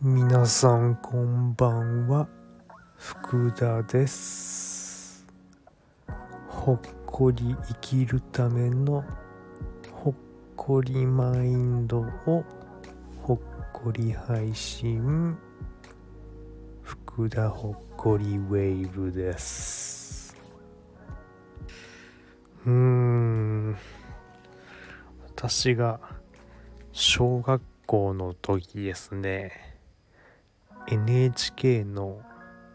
皆さんこんばんは。福田です。ほっこり生きるためのほっこりマインドをほっこり配信。福田ほっこりウェーブです。うーん。私が小学校の時ですね NHK の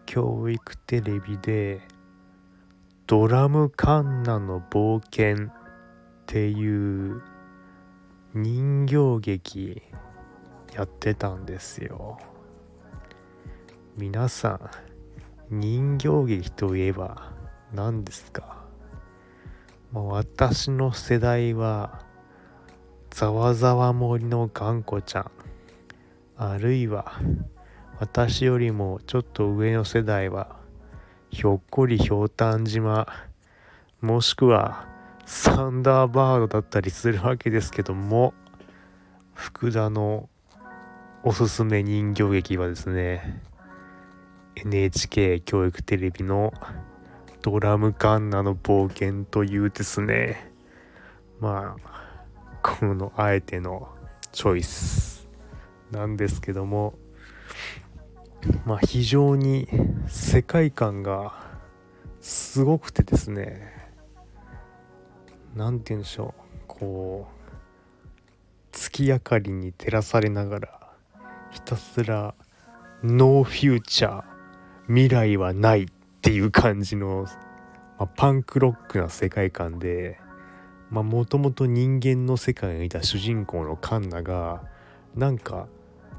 教育テレビで「ドラムカンナの冒険」っていう人形劇やってたんですよ。皆さん人形劇といえば何ですか、まあ、私の世代はざわざわ森の頑固ちゃん。あるいは私よりもちょっと上の世代はひょっこりひょうたん島もしくはサンダーバードだったりするわけですけども福田のおすすめ人形劇はですね NHK 教育テレビのドラムカンナの冒険というですね。まあこのあえてのチョイスなんですけどもまあ非常に世界観がすごくてですね何て言うんでしょうこう月明かりに照らされながらひたすらノーフューチャー未来はないっていう感じの、まあ、パンクロックな世界観でもともと人間の世界にいた主人公のカンナがなんか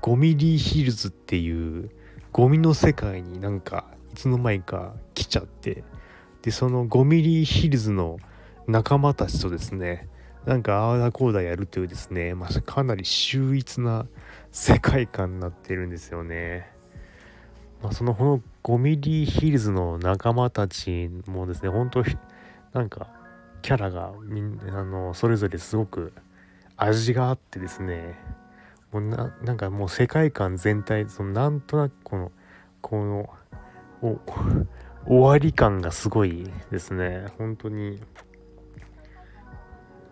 5ミリーヒルズっていうゴミの世界になんかいつの間にか来ちゃってでその5ミリーヒルズの仲間たちとですねなんかああだこうだやるというですね、まあ、かなり秀逸な世界観になってるんですよね。まあ、そのこの5ミリヒルズの仲間たちもですね本当なんかキャラがみんあのそれぞれすごく味があってですね。もうななんかもう世界観全体そのなんとなくこのこのお終わり感がすごいですね。本当に。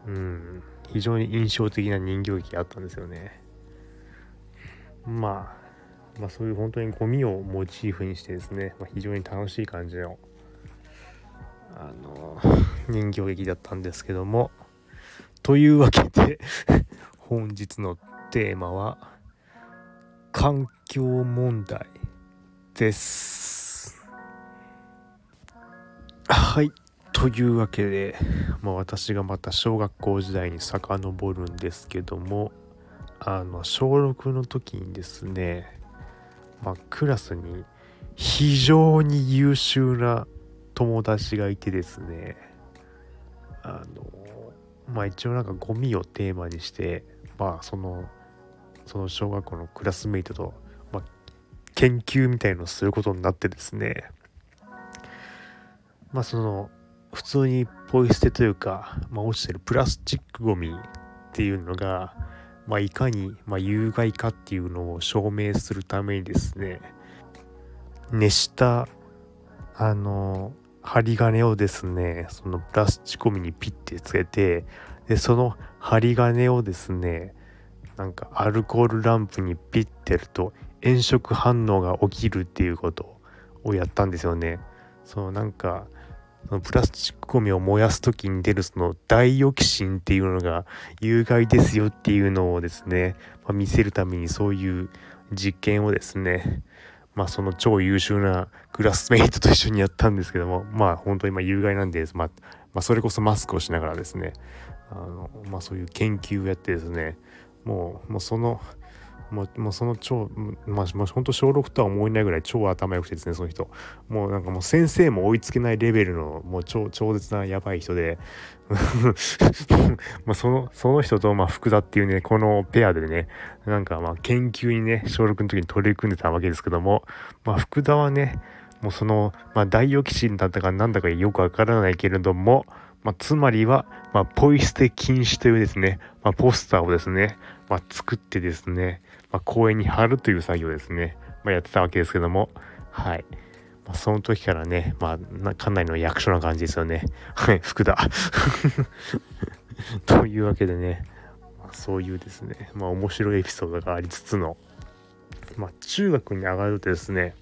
うん。非常に印象的な人形劇があったんですよね。まあまあそういう本当にゴミをモチーフにしてですね、まあ、非常に楽しい感じのあの 人形劇だったんですけども。というわけで 本日のテーマは環境問題です。はい。というわけで、まあ、私がまた小学校時代に遡るんですけどもあの小6の時にですね、まあ、クラスに非常に優秀な友達がいてですねあのまあ一応なんかゴミをテーマにしてまあそのその小学校のクラスメイトと、まあ、研究みたいのをすることになってですねまあその普通にポイ捨てというか、まあ、落ちてるプラスチックごみっていうのが、まあ、いかに、まあ、有害かっていうのを証明するためにですね熱したあの針金をですねそのプラスチックごみにピッてつけてでその針金をですねなんかアルコールランプにピッてやると炎色反応が起きるっていうことをやったんですよね。そうなんかそのプラスチックゴミを燃やす時に出るそのダイオキシンっていうのが有害ですよっていうのをですね、まあ、見せるためにそういう実験をですねまあその超優秀なクラスメイトと一緒にやったんですけどもまあ本当にま有害なんで、まあ、まあ、それこそマスクをしながらですねあの、まあ、そういう研究をやってですねもうもうそのもうもうその超まあ、まあ、本当小6とは思えないぐらい超頭良くてですねその人。もうなんかもう先生も追いつけないレベルのもう超超絶なやばい人で。まあそのその人とまあ福田っていうねこのペアでねなんかまあ研究にね小6の時に取り組んでたわけですけどもまあ福田はねもうその、まあ、ダイオキシンだったかなんだかよくわからないけれども、まあ、つまりは、まあ、ポイ捨て禁止というですね、まあ、ポスターをですね、まあ、作ってですね、まあ、公園に貼るという作業ですね、まあ、やってたわけですけども、はい。まあ、その時からね、まあ、かなりの役所な感じですよね。はい、福田。というわけでね、まあ、そういうですね、まあ、面白いエピソードがありつつの、まあ、中学に上がるとですね、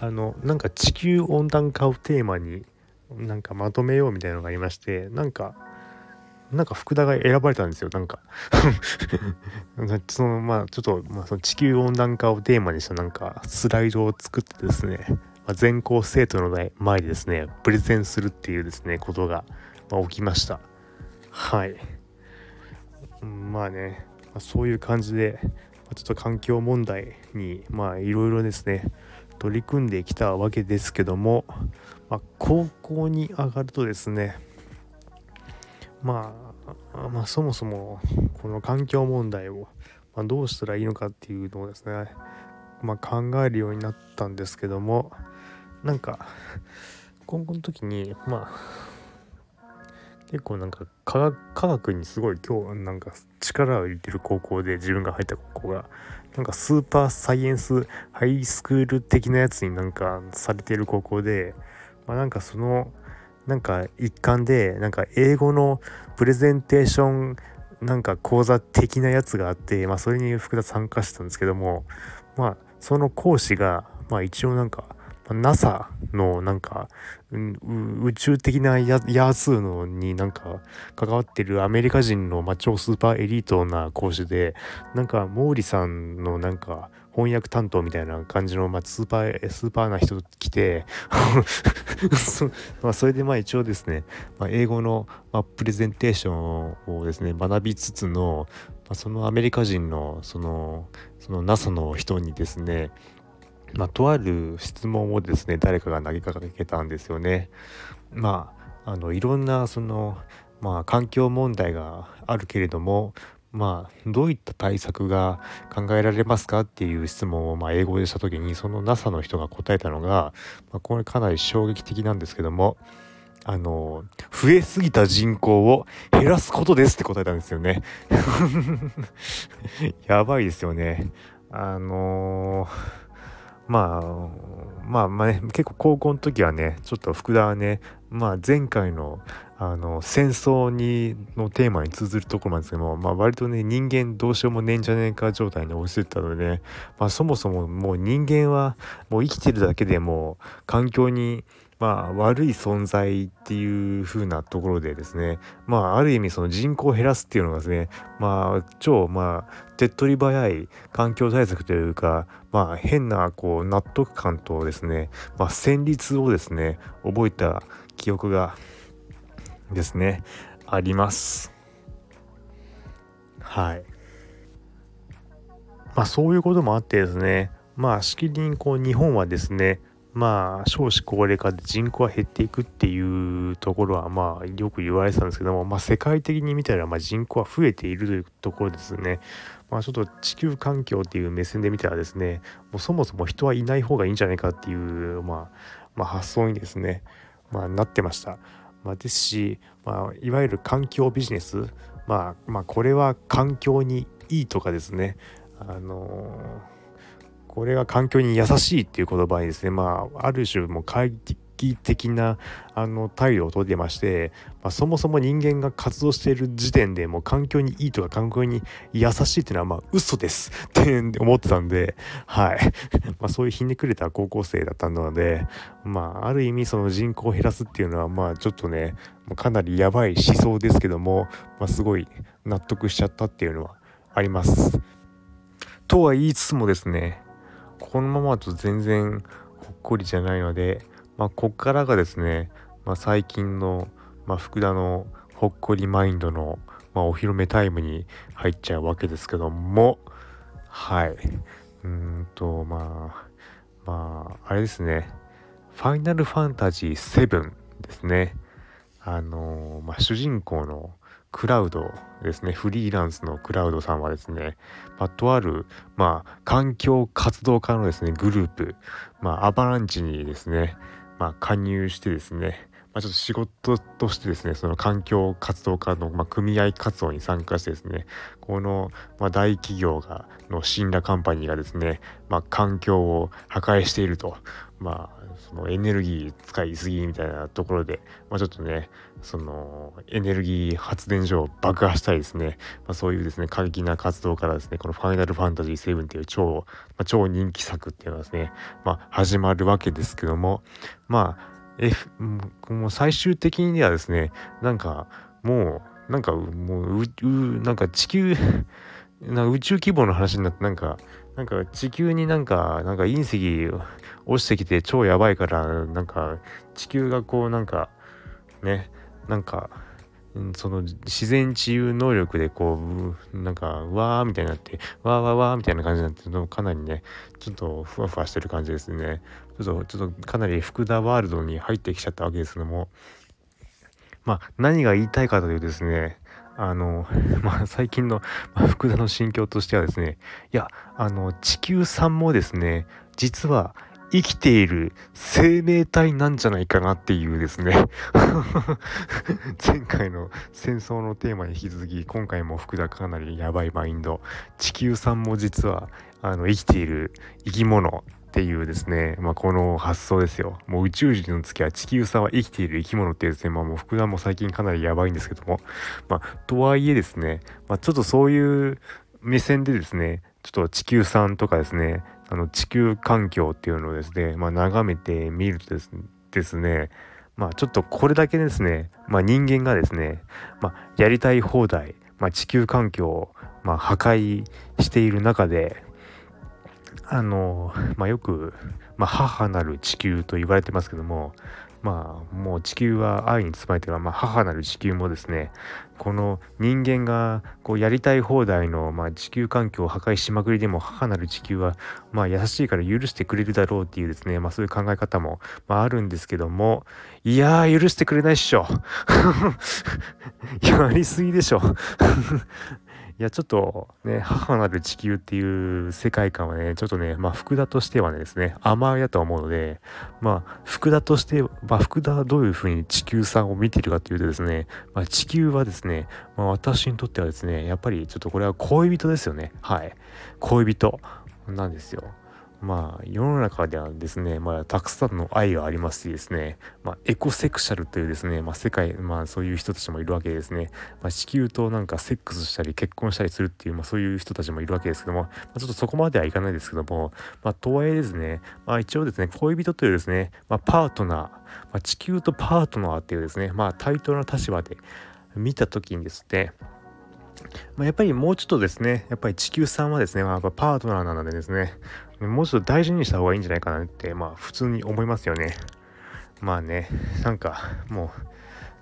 あの、なんか地球温暖化をテーマに、なんかまとめようみたいなのがありまして、なんか、なんか福田が選ばれたんですよなんか。そのまあちょっと、まあ、その地球温暖化をテーマにしたなんかスライドを作ってですね、まあ、全校生徒の前でですねプレゼンするっていうですねことが、まあ、起きました。はい。まあね、まあ、そういう感じで、まあ、ちょっと環境問題にまあいろいろですね取り組んできたわけですけども、まあ、高校に上がるとですねまあ、まあ、そもそもこの環境問題を、ま、どうしたらいいのかっていうのをですね、まあ、考えるようになったんですけどもなんか今後の時にまあ結構なんか科学科学にすごい今日なんか力を入れてる高校で自分が入った高校がなんかスーパーサイエンスハイスクール的なやつになんかされてる高校で、まあ、なんかそのなんか一環でなんか英語のプレゼンテーションなんか講座的なやつがあって、まあ、それに福田参加してたんですけどもまあその講師がまあ一応なんか NASA のなんか、宇宙的なヤー数のになんか関わってるアメリカ人の、まあ、超スーパーエリートな講師でなんか毛利さんのなんか翻訳担当みたいな感じの、まあ、スーパースーパーな人来て そ,、まあ、それでまあ一応ですね、まあ、英語の、まあ、プレゼンテーションをですね学びつつの、まあ、そのアメリカ人のそのその NASA の人にですねまあ、とある質問をですね誰かが投げかけたんですよね。まああのいろんなその、まあ、環境問題があるけれどもまあどういった対策が考えられますかっていう質問をまあ英語でした時にその NASA の人が答えたのが、まあ、これかなり衝撃的なんですけどもあの増えすぎた人口を減らすことですって答えたんですよね やばいですよねあのーまあ、まあまあね、結構高校の時はね、ちょっと福田はね、まあ前回のあの戦争にのテーマに通ずるところなんですけども、まあ、割とね人間どうしようもねえんじゃねえか状態に落ちてたので、ね、まあ、そもそももう人間はもう生きてるだけでも環境にまあ、悪い存在っていう風なところでですね、まあ、ある意味その人口を減らすっていうのがですね、まあ、超、まあ、手っ取り早い環境対策というか、まあ、変な、こう、納得感とですね、まあ、旋律をですね、覚えた記憶がですね、あります。はい。まあ、そういうこともあってですね、まあ、しきりにこう、日本はですね、まあ少子高齢化で人口は減っていくっていうところはまあよく言われてたんですけども、まあ、世界的に見たらま人口は増えているというところですね。まあ、ちょっと地球環境っていう目線で見たらですねもうそもそも人はいない方がいいんじゃないかっていう、まあ、まあ、発想にですね、まあ、なってました。まあ、ですし、まあ、いわゆる環境ビジネス、まあ、まあこれは環境にいいとかですねあのーこれが環境に優しいっていう言葉にですねまあある種もう快適的なあの態度をとってまして、まあ、そもそも人間が活動している時点でもう環境にいいとか環境に優しいっていうのはまあ嘘ですって思ってたんではい まあそういうひねくれた高校生だったのでまあある意味その人口を減らすっていうのはまあちょっとねかなりやばい思想ですけども、まあ、すごい納得しちゃったっていうのはあります。とは言いつつもですねこのままだと全然ほっこりじゃないので、まあ、こっからがですね、まあ、最近の、まあ、福田のほっこりマインドの、ま、お披露目タイムに入っちゃうわけですけどもはい。うんとまあまああれですね。ファイナルファンタジー7ですね。あのまあ、主人公のクラウドですね。フリーランスのクラウドさんはですね、まあ、とある、まあ、環境活動家のですねグループ、まあ、アバランチにですね、まあ、加入してですね、まあ、ちょっと仕事としてですねその環境活動家の、まあ、組合活動に参加してですねこの、まあ、大企業がの信頼カンパニーがですね、まあ、環境を破壊していると、まあ、そのエネルギー使いすぎみたいなところで、まあ、ちょっとねそのエネルギー発電所を爆破したりですね、まあ、そういうですね過激な活動からですねこの「ファイナルファンタジー7」っていう超、まあ、超人気作っていうのはですね、まあ、始まるわけですけどもまあ F もう最終的にはですねなんかもうなんかもううなんか地球 なんか宇宙規模の話になってなんかなんか地球になんかなんか隕石落ちてきて超やばいからなんか地球がこうなんかねなんかその自然治癒能力でこうなんかわーみたいになってわーわーわーみたいな感じになってかなりねちょっとふわふわしてる感じですね。ちょっとちょっとかなり福田ワールドに入ってきちゃったわけですけども。まあ何が言いたいかというとですねあの、まあ、最近の、まあ、福田の心境としてはですねいやあの地球さんもですね実は生きている生命体なんじゃないかなっていうですね 前回の戦争のテーマに引き続き今回も福田かなりやばいマインド。地球さんも実はあの生きている生き物っていうですね、まあ、この発想ですよ。もう宇宙人の月は地球さんは生きている生き物っていうですね、まあ、もう福田も最近かなりやばいんですけども、まあ、とはいえですね、まあ、ちょっとそういう目線でですね、ちょっと地球さんとかですね、あの地球環境っていうのをですね、まあ、眺めてみるとですねまあちょっとこれだけですね、まあ、人間がですね、まあ、やりたい放題、まあ、地球環境を、まあ、破壊している中であの、まあ、よく、まあ、母なる地球と言われてますけどもまあもう地球は愛に包まれてる、まあ、母なる地球もですねこの人間がこうやりたい放題の、まあ、地球環境を破壊しまくりでも母なる地球は、まあ、優しいから許してくれるだろうっていうですね、まあ、そういう考え方も、まあ、あるんですけどもいやー許してくれないっしょ。やりすぎでしょ。いやちょっとね 母なる地球っていう世界観はねちょっとねまあ福田としてはねですね甘いやと思うのでまあ福田としてまあ福田はどういうふうに地球さんを見てるかというとですね、まあ、地球はですね、まあ、私にとってはですねやっぱりちょっとこれは恋人ですよね。はい。恋人なんですよ。まあ世の中ではですね、まあ、たくさんの愛がありますしですね、まあ、エコセクシャルというですね、まあ、世界、まあ、そういう人たちもいるわけですね、まあ、地球となんかセックスしたり結婚したりするっていう、まあ、そういう人たちもいるわけですけども、まあ、ちょっとそこまではいかないですけども、まあ、とはいえですね、まあ、一応ですね恋人というですね、まあ、パートナー、まあ、地球とパートナーっていうですね、まあ、対等な立場で見た時にですねまあ、やっぱりもうちょっとですね、やっぱり地球さんはですね、まあ、パートナーなのでですね、もうちょっと大事にした方がいいんじゃないかなって、まあ普通に思いますよね。まあね、なんかもう、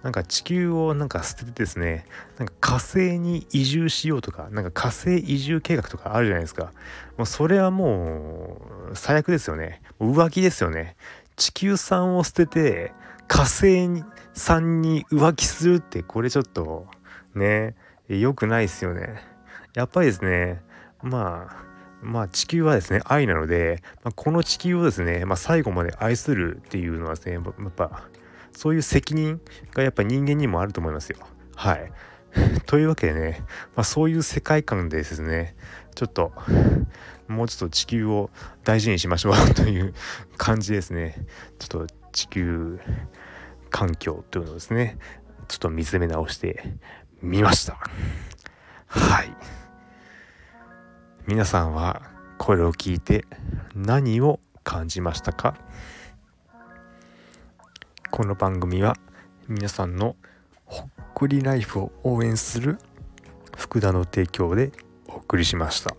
なんか地球をなんか捨ててですね、なんか火星に移住しようとか、なんか火星移住計画とかあるじゃないですか。もうそれはもう最悪ですよね。浮気ですよね。地球産を捨てて火星産に浮気するってこれちょっとね、良くないですよね。やっぱりですね、まあ、まあ地球はですね愛なので、まあ、この地球をですね、まあ、最後まで愛するっていうのはですねやっぱそういう責任がやっぱ人間にもあると思いますよ。はい。というわけでね、まあ、そういう世界観でですねちょっともうちょっと地球を大事にしましょうという感じですね。ちょっと地球環境というのをですねちょっと見つめ直して見ました。はい。皆さんはこれを聞いて何を感じましたか？この番組は皆さんのほっこりライフを応援する福田の提供でお送りしました。